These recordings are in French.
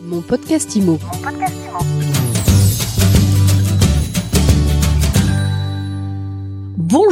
Mon podcast IMO.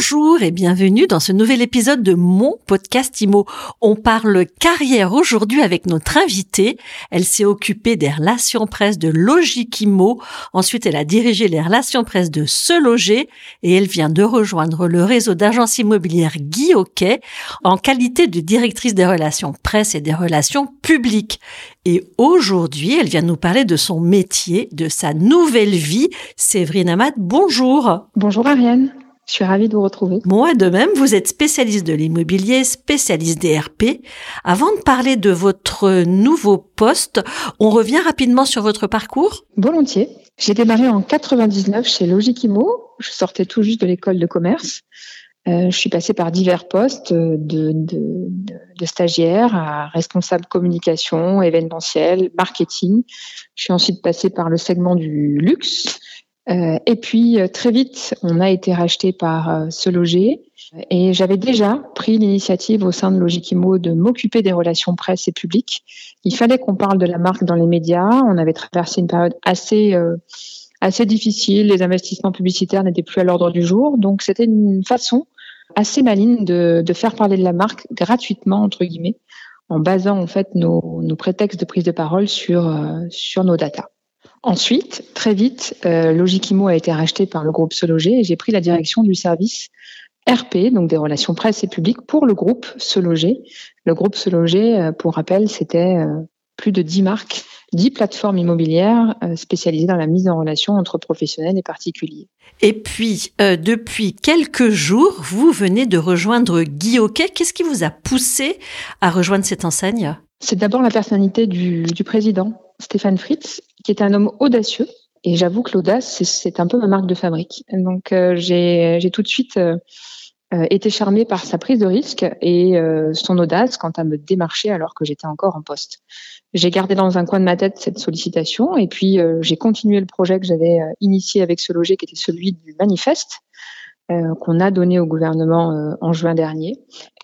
Bonjour et bienvenue dans ce nouvel épisode de mon podcast IMO. On parle carrière aujourd'hui avec notre invitée. Elle s'est occupée des relations presse de Logique IMO. Ensuite, elle a dirigé les relations presse de Se Loger et elle vient de rejoindre le réseau d'agences immobilières Guy Hockey en qualité de directrice des relations presse et des relations publiques. Et aujourd'hui, elle vient nous parler de son métier, de sa nouvelle vie. Séverine Amat, bonjour. Bonjour Ariane. Je suis ravie de vous retrouver. Moi de même, vous êtes spécialiste de l'immobilier, spécialiste des RP. Avant de parler de votre nouveau poste, on revient rapidement sur votre parcours Volontiers. J'ai démarré en 99 chez Logikimo. Je sortais tout juste de l'école de commerce. Euh, je suis passée par divers postes de, de, de, de, stagiaire à responsable communication, événementiel, marketing. Je suis ensuite passée par le segment du luxe et puis euh, très vite, on a été racheté par euh, Se Loger. Et j'avais déjà pris l'initiative au sein de Logikimo de m'occuper des relations presse et publiques. Il fallait qu'on parle de la marque dans les médias. On avait traversé une période assez assez difficile. Les investissements publicitaires n'étaient plus à l'ordre du jour. Donc c'était une façon assez maligne de, de, faire parler de la marque gratuitement entre guillemets, en basant en fait nos, nos prétextes de prise de parole sur sur nos datas. Ensuite, très vite, euh, Logikimo a été racheté par le groupe Sologer et j'ai pris la direction du service RP, donc des relations presse et publiques, pour le groupe Sologer. Le groupe Sologer, euh, pour rappel, c'était euh, plus de 10 marques, 10 plateformes immobilières euh, spécialisées dans la mise en relation entre professionnels et particuliers. Et puis, euh, depuis quelques jours, vous venez de rejoindre Guy Hockey. Qu'est-ce qui vous a poussé à rejoindre cette enseigne? C'est d'abord la personnalité du, du président, Stéphane Fritz, qui est un homme audacieux. Et j'avoue que l'audace, c'est un peu ma marque de fabrique. Donc euh, j'ai tout de suite euh, euh, été charmée par sa prise de risque et euh, son audace quant à me démarcher alors que j'étais encore en poste. J'ai gardé dans un coin de ma tête cette sollicitation et puis euh, j'ai continué le projet que j'avais initié avec ce loger, qui était celui du manifeste. qu'on a donné au gouvernement en juin dernier.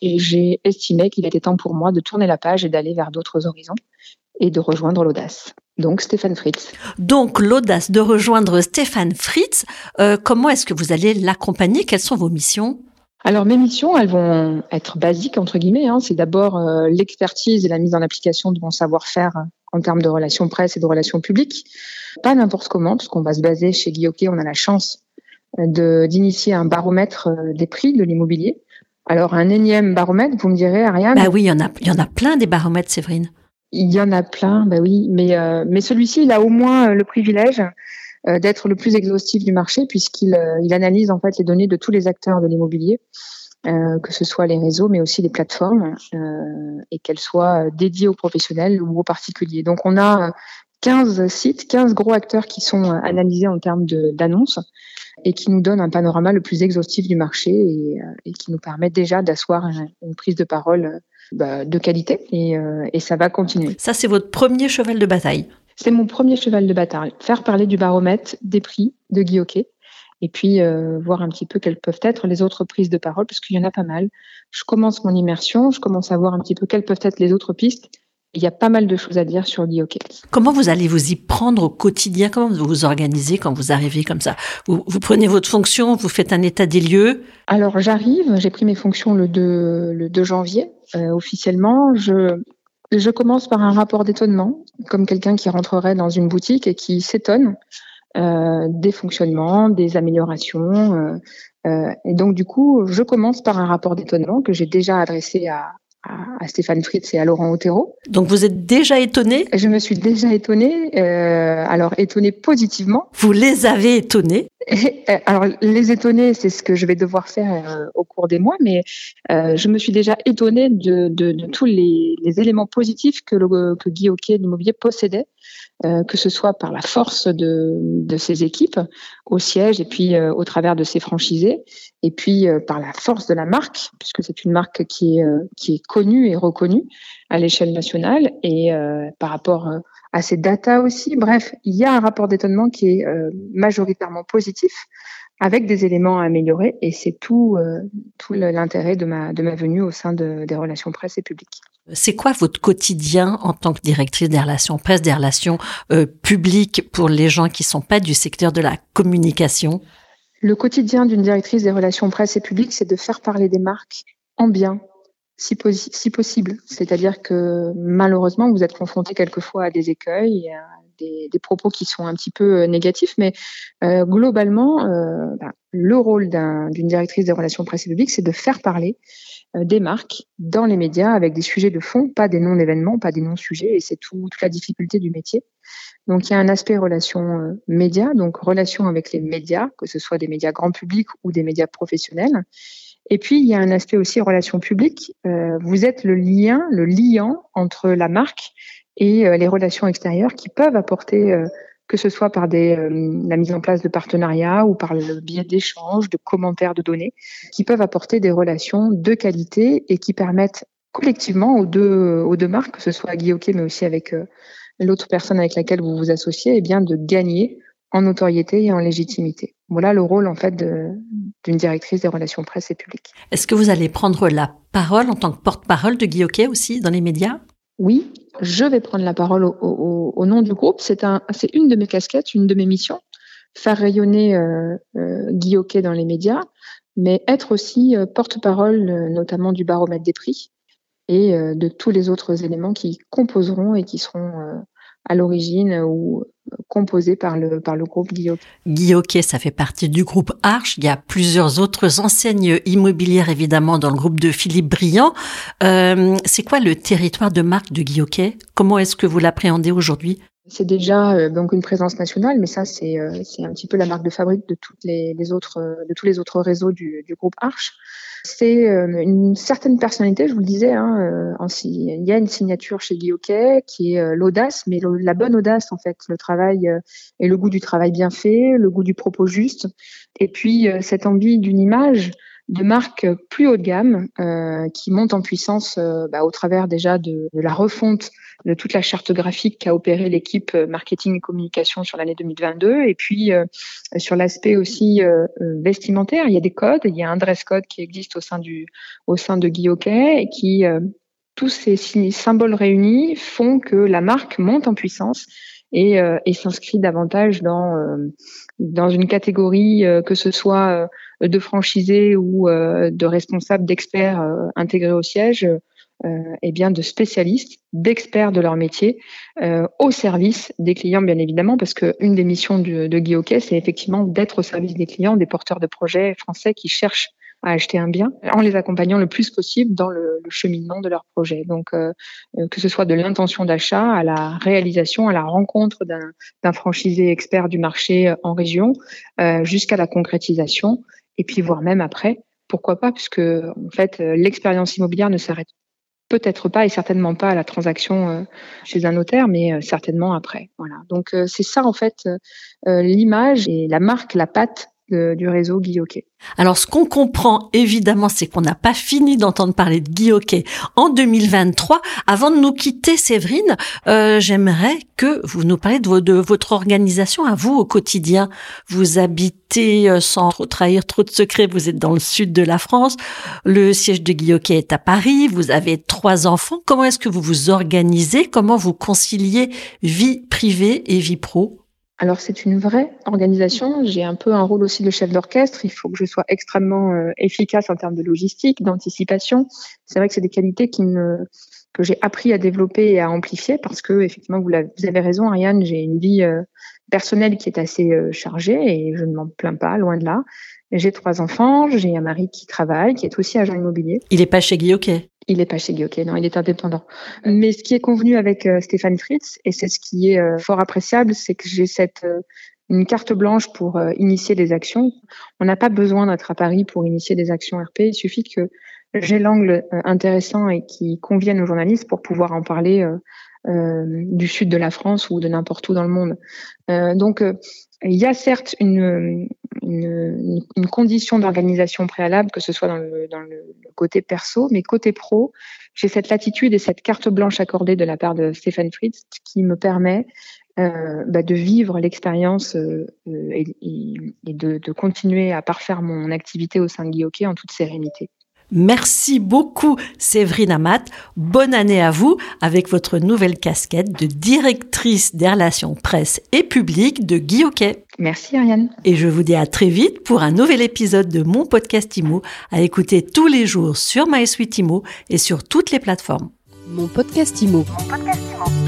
Et j'ai estimé qu'il était temps pour moi de tourner la page et d'aller vers d'autres horizons et de rejoindre l'audace. Donc Stéphane Fritz. Donc l'audace de rejoindre Stéphane Fritz. Euh, comment est-ce que vous allez l'accompagner? Quelles sont vos missions? Alors mes missions, elles vont être basiques entre guillemets. Hein. C'est d'abord euh, l'expertise et la mise en application de mon savoir-faire en termes de relations presse et de relations publiques. Pas n'importe comment, parce qu'on va se baser chez Guy On a la chance euh, de d'initier un baromètre euh, des prix de l'immobilier. Alors un énième baromètre, vous me direz, Ariane? Bah oui, il y en a, il y en a plein des baromètres, Séverine. Il y en a plein, bah oui, mais euh, mais celui-ci, il a au moins euh, le privilège euh, d'être le plus exhaustif du marché puisqu'il il analyse en fait les données de tous les acteurs de l'immobilier, que ce soit les réseaux, mais aussi les plateformes, et qu'elles soient dédiées aux professionnels ou aux particuliers. Donc on a 15 sites, 15 gros acteurs qui sont analysés en termes d'annonces et qui nous donnent un panorama le plus exhaustif du marché et, qui nous permet déjà d'asseoir une prise de parole bah, de qualité et, euh, et, ça va continuer. Ça, c'est votre premier cheval de bataille C'est mon premier cheval de bataille. Faire parler du baromètre, des prix de Guy Hockey, et puis euh, voir un petit peu quelles peuvent être les autres prises de parole, parce qu'il y en a pas mal. Je commence mon immersion, je commence à voir un petit peu quelles peuvent être les autres pistes, il y a pas mal de choses à dire sur Guy Hockey. Comment vous allez vous y prendre au quotidien? Comment vous vous organisez quand vous arrivez comme ça? Vous, vous, prenez votre fonction, vous faites un état des lieux? Alors j'arrive, j'ai pris mes fonctions le 2, le 2 janvier euh, officiellement. Je, je commence par un rapport d'étonnement, comme quelqu'un qui rentrerait dans une boutique et qui s'étonne euh, des fonctionnements, des améliorations. Euh, euh, et donc du coup, je commence par un rapport d'étonnement que j'ai déjà adressé à, à, Stéphane Fritz et à Laurent Otero. Donc vous êtes déjà étonné Je me suis déjà étonnée, euh, alors étonnée positivement. Vous les avez étonnés? Euh, Alors les étonner, c'est ce que je vais devoir faire euh, au cours des mois, mais euh, je me suis déjà étonnée de, de, de tous les, les, éléments positifs que, le, que Guy Hockey l'immobilier possédait. Euh, que ce soit par la force de, de ses équipes au siège et puis euh, au travers de ses franchisés, et puis euh, par la force de la marque, puisque c'est une marque qui est, qui est connue et reconnue à l'échelle nationale, et par rapport à ses data aussi. Bref, il y a un rapport d'étonnement qui est majoritairement positif avec des éléments à améliorer et c'est tout, tout l'intérêt de ma, de ma venue au sein de, des relations presse et publiques. C'est quoi votre quotidien en tant que directrice des relations presse, des relations euh, publiques pour les gens qui sont pas du secteur de la communication? Le quotidien d'une directrice des relations presse et publiques, c'est de faire parler des marques en bien, si, si possible. C'est-à-dire que malheureusement, vous êtes confronté quelquefois à des écueils, à des, propos qui sont un petit peu euh, négatifs, mais euh, globalement, euh, bah, le rôle d'une directrice des relations presse et publiques, c'est de faire parler des marques dans les médias avec des sujets de fond, pas des noms d'événements, pas des noms sujets, et c'est tout, toute la difficulté du métier. Donc il y a un aspect relation média, donc relation avec les médias, que ce soit des médias grand public ou des médias professionnels. Et puis il y a un aspect aussi relation publique. Euh, vous êtes le lien, le liant entre la marque et euh, les relations extérieures qui peuvent apporter euh, que ce soit par des, euh, la mise en place de partenariats ou par le biais d'échanges, de commentaires de données, qui peuvent apporter des relations de qualité et qui permettent collectivement aux deux, aux deux marques, que ce soit à Guy mais aussi avec euh, l'autre personne avec laquelle vous vous associez, eh bien de gagner en notoriété et en légitimité. Voilà le rôle en fait d'une directrice des relations presse et publiques. Est-ce que vous allez prendre la parole en tant que porte-parole de Guy aussi dans les médias? Oui, je vais prendre la parole au, au, au nom du groupe. C'est un, c'est une de mes casquettes, une de mes missions, faire rayonner euh, euh, Guy dans les médias, mais être aussi euh, porte-parole, euh, notamment du baromètre des prix et euh, de tous les autres éléments qui composeront et qui seront à l'origine ou composé par le, par le groupe Guillaume. Guillaume, ça fait partie du groupe Arche. Il y a plusieurs autres enseignes immobilières, évidemment, dans le groupe de Philippe Briand. Euh, c'est quoi le territoire de marque de Guillaume Comment est-ce que vous l'appréhendez aujourd'hui? C'est déjà euh, donc une présence nationale, mais ça c'est euh, un petit peu la marque de fabrique de toutes les, les autres de tous les autres réseaux du, du groupe Arche. C'est euh, une certaine personnalité, je vous le disais. Hein, euh, il y a une signature chez Guy qui est euh, l'audace, mais la bonne audace en fait, le travail et le goût du travail bien fait, le goût du propos juste, et puis cette envie d'une image de marque plus haut de gamme euh, qui monte en puissance euh, bah, au travers déjà de, la refonte de toute la charte graphique qu'a opéré l'équipe marketing et communication sur l'année 2022 et puis euh, sur l'aspect aussi vestimentaire il y a des codes. Il y a un dress code qui existe au sein du au sein de Guy et qui tous ces symboles réunis font que la marque monte en puissance et, et s'inscrit davantage dans dans une catégorie que ce soit de franchisés ou euh, de responsables, d'experts euh, intégrés au siège, euh, eh bien de spécialistes, d'experts de leur métier au service des clients, bien évidemment, parce qu'une des missions de, Guy c'est effectivement d'être au service des clients, des porteurs de projets français qui cherchent à acheter un bien, en les accompagnant le plus possible dans le, le cheminement de leur projet. Donc, que ce soit de l'intention d'achat à la réalisation, à la rencontre d'un franchisé expert du marché en région, euh, jusqu'à la concrétisation et puis voire même après. Pourquoi pas, puisque en fait euh, l'expérience immobilière ne s'arrête peut-être pas et certainement pas à la transaction euh, chez un notaire, mais euh, certainement après. Voilà. Donc c'est ça en fait l'image et la marque, la patte du réseau Alors, ce qu'on comprend évidemment, c'est qu'on n'a pas fini d'entendre parler de Guy en 2023. Avant de nous quitter, Séverine, euh, j'aimerais que vous nous parliez de, de, votre organisation à vous au quotidien. Vous habitez euh, sans trop trahir trop de secrets. Vous êtes dans le sud de la France. Le siège de Guy est à Paris. Vous avez trois enfants. Comment est-ce que vous vous organisez? Comment vous conciliez vie privée et vie pro? Alors c'est une vraie organisation. J'ai un peu un rôle aussi de chef d'orchestre. Il faut que je sois extrêmement euh, efficace en termes de logistique, d'anticipation. C'est vrai que c'est des qualités qui me, que j'ai appris à développer et à amplifier parce que effectivement vous, avez raison Ariane, j'ai une vie euh, personnelle qui est assez euh, chargée et je ne m'en plains pas, loin de là. J'ai trois enfants, j'ai un mari qui travaille, qui est aussi agent immobilier. Il n'est pas chez Guy il n'est pas chez Guy, non, il est indépendant. Mais ce qui est convenu avec euh, Stéphane Fritz, et c'est ce qui est euh, fort appréciable, c'est que j'ai cette euh, une carte blanche pour initier des actions. On n'a pas besoin d'être à Paris pour initier des actions RP. Il suffit que j'ai l'angle intéressant et qui convienne aux journalistes pour pouvoir en parler du sud de la France ou de n'importe où dans le monde. donc, il y a certes une, condition d'organisation préalable, que ce soit dans le, côté perso, mais côté pro, j'ai cette latitude et cette carte blanche accordée de la part de Stéphane Fritz qui me permet euh, bah, de vivre l'expérience euh, et, de, continuer à parfaire mon activité au sein de Guy en toute sérénité. Merci beaucoup Séverine Amat. Bonne année à vous avec votre nouvelle casquette de directrice des relations presse et publiques de Guy Merci Ariane. Et je vous dis à très vite pour un nouvel épisode de mon podcast IMO à écouter tous les jours sur MySuite IMO et sur toutes les plateformes. Mon podcast IMO. Mon podcast IMO.